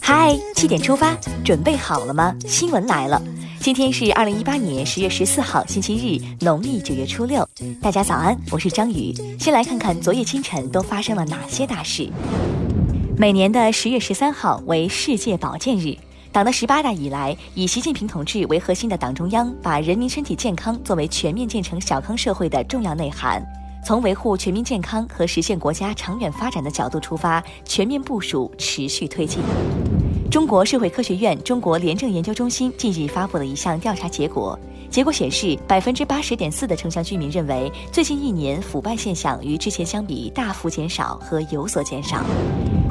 嗨，七点出发，准备好了吗？新闻来了，今天是二零一八年十月十四号，星期日，农历九月初六。大家早安，我是张宇。先来看看昨夜清晨都发生了哪些大事。每年的十月十三号为世界保健日。党的十八大以来，以习近平同志为核心的党中央，把人民身体健康作为全面建成小康社会的重要内涵。从维护全民健康和实现国家长远发展的角度出发，全面部署，持续推进。中国社会科学院中国廉政研究中心近日发布了一项调查结果，结果显示，百分之八十点四的城乡居民认为，最近一年腐败现象与之前相比大幅减少和有所减少。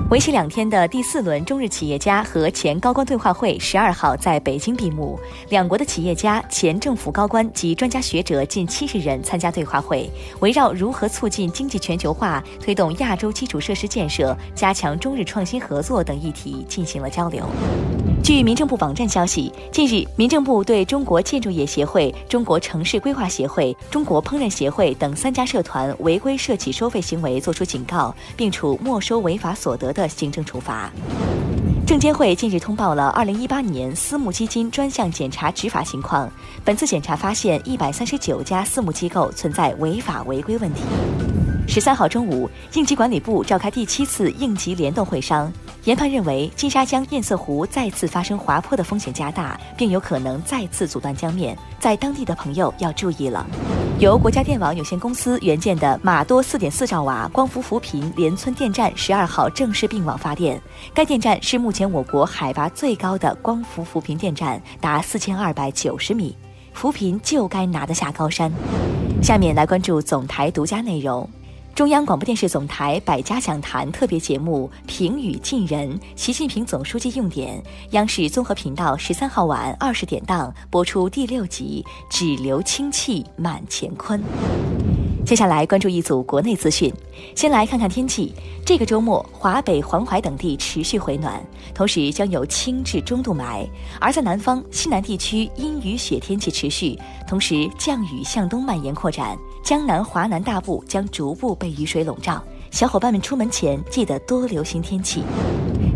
为期两天的第四轮中日企业家和前高官对话会十二号在北京闭幕，两国的企业家、前政府高官及专家学者近七十人参加对话会，围绕如何促进经济全球化、推动亚洲基础设施建设、加强中日创新合作等议题进行了交流。据民政部网站消息，近日，民政部对中国建筑业协会、中国城市规划协会、中国烹饪协会等三家社团违规设企收费行为作出警告，并处没收违法所得的。的行政处罚。证监会近日通报了二零一八年私募基金专项检查执法情况，本次检查发现一百三十九家私募机构存在违法违规问题。十三号中午，应急管理部召开第七次应急联动会商，研判认为金沙江堰塞湖再次发生滑坡的风险加大，并有可能再次阻断江面，在当地的朋友要注意了。由国家电网有限公司援建的马多四点四兆瓦光伏扶贫连村电站十二号正式并网发电。该电站是目前我国海拔最高的光伏扶贫电站，达四千二百九十米，扶贫就该拿得下高山。下面来关注总台独家内容。中央广播电视总台百家讲坛特别节目《平语近人》，习近平总书记用典。央视综合频道十三号晚二十点档播出第六集《只留清气满乾坤》。接下来关注一组国内资讯，先来看看天气。这个周末，华北、黄淮等地持续回暖，同时将有轻至中度霾；而在南方、西南地区，阴雨雪天气持续，同时降雨向东蔓延扩展。江南、华南大部将逐步被雨水笼罩，小伙伴们出门前记得多留心天气。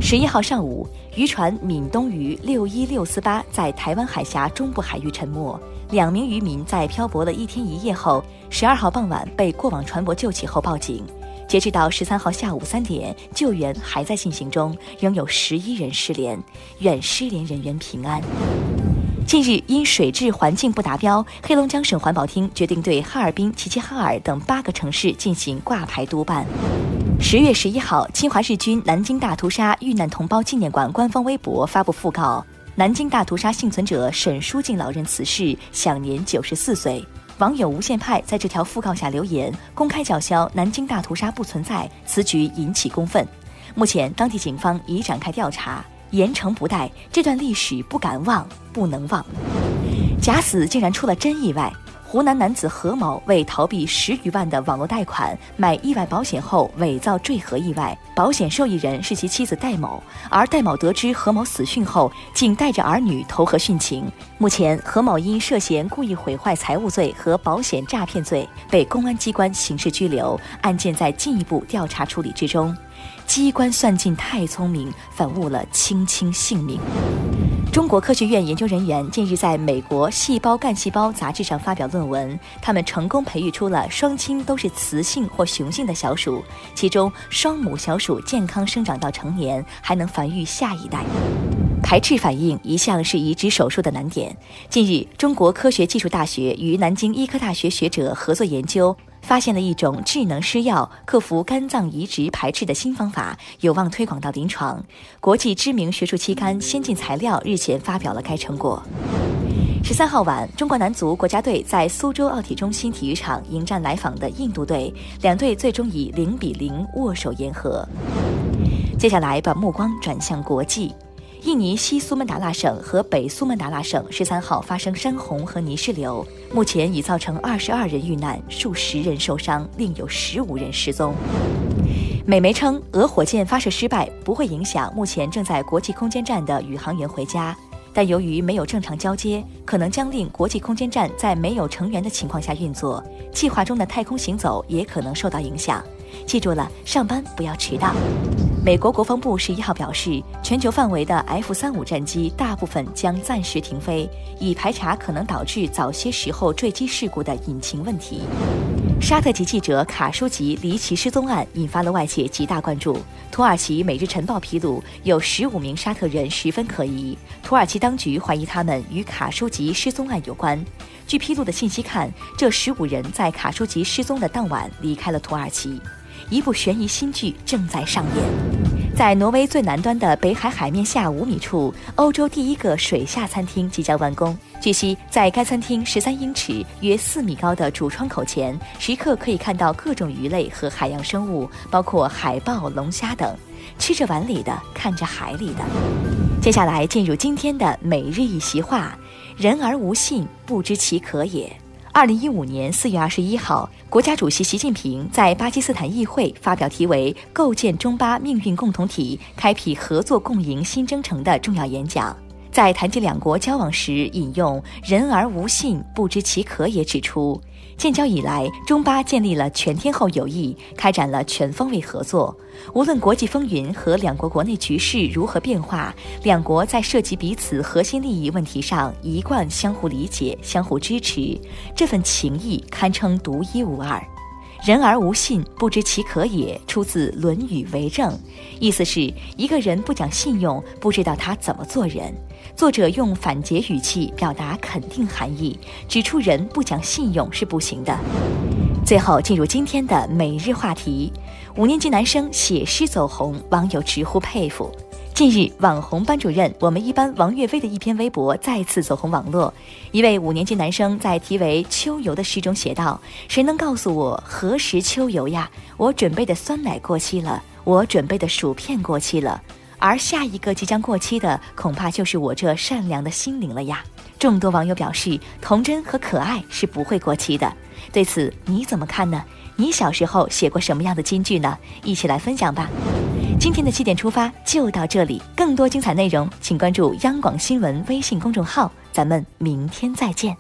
十一号上午，渔船“闽东渔六一六四八”在台湾海峡中部海域沉没，两名渔民在漂泊了一天一夜后，十二号傍晚被过往船舶救起后报警。截止到十三号下午三点，救援还在进行中，仍有十一人失联，愿失联人员平安。近日，因水质环境不达标，黑龙江省环保厅决定对哈尔滨、齐齐哈尔等八个城市进行挂牌督办。十月十一号，侵华日军南京大屠杀遇难同胞纪念馆官方微博发布讣告：南京大屠杀幸存者沈书静老人辞世，享年九十四岁。网友无限派在这条讣告下留言，公开叫嚣南京大屠杀不存在，此举引起公愤。目前，当地警方已展开调查。严惩不贷，这段历史不敢忘，不能忘。假死竟然出了真意外。湖南男子何某为逃避十余万的网络贷款，买意外保险后伪造坠河意外，保险受益人是其妻子戴某。而戴某得知何某死讯后，竟带着儿女投河殉情。目前，何某因涉嫌故意毁坏财物罪和保险诈骗罪被公安机关刑事拘留，案件在进一步调查处理之中。机关算尽太聪明，反误了青青性命。中国科学院研究人员近日在美国《细胞干细胞》杂志上发表论文，他们成功培育出了双亲都是雌性或雄性的小鼠，其中双母小鼠健康生长到成年，还能繁育下一代。排斥反应一向是移植手术的难点。近日，中国科学技术大学与南京医科大学学者合作研究。发现了一种智能施药克服肝脏移植排斥的新方法，有望推广到临床。国际知名学术期刊《先进材料》日前发表了该成果。十三号晚，中国男足国家队在苏州奥体中心体育场迎战来访的印度队，两队最终以零比零握手言和。接下来，把目光转向国际。印尼西苏门答腊省和北苏门答腊省十三号发生山洪和泥石流，目前已造成二十二人遇难，数十人受伤，另有十五人失踪。美媒称，俄火箭发射失败不会影响目前正在国际空间站的宇航员回家，但由于没有正常交接，可能将令国际空间站在没有成员的情况下运作，计划中的太空行走也可能受到影响。记住了，上班不要迟到。美国国防部十一号表示，全球范围的 F 三五战机大部分将暂时停飞，以排查可能导致早些时候坠机事故的引擎问题。沙特籍记者卡舒吉离奇失踪案引发了外界极大关注。土耳其《每日晨报》披露，有十五名沙特人十分可疑，土耳其当局怀疑他们与卡舒吉失踪案有关。据披露的信息看，这十五人在卡舒吉失踪的当晚离开了土耳其。一部悬疑新剧正在上演，在挪威最南端的北海海面下五米处，欧洲第一个水下餐厅即将完工。据悉，在该餐厅十三英尺（约四米高）的主窗口前，时刻可以看到各种鱼类和海洋生物，包括海豹、龙虾等，吃着碗里的，看着海里的。接下来进入今天的每日一席话：人而无信，不知其可也。二零一五年四月二十一号，国家主席习近平在巴基斯坦议会发表题为“构建中巴命运共同体，开辟合作共赢新征程”的重要演讲。在谈及两国交往时，引用“人而无信，不知其可也”，指出。建交以来，中巴建立了全天候友谊，开展了全方位合作。无论国际风云和两国国内局势如何变化，两国在涉及彼此核心利益问题上一贯相互理解、相互支持，这份情谊堪称独一无二。人而无信，不知其可也，出自《论语为政》，意思是一个人不讲信用，不知道他怎么做人。作者用反诘语气表达肯定含义，指出人不讲信用是不行的。最后进入今天的每日话题：五年级男生写诗走红，网友直呼佩服。近日，网红班主任我们一班王岳飞的一篇微博再次走红网络。一位五年级男生在题为《秋游》的诗中写道：“谁能告诉我何时秋游呀？我准备的酸奶过期了，我准备的薯片过期了，而下一个即将过期的，恐怕就是我这善良的心灵了呀。”众多网友表示，童真和可爱是不会过期的。对此你怎么看呢？你小时候写过什么样的金句呢？一起来分享吧。今天的七点出发就到这里，更多精彩内容请关注央广新闻微信公众号，咱们明天再见。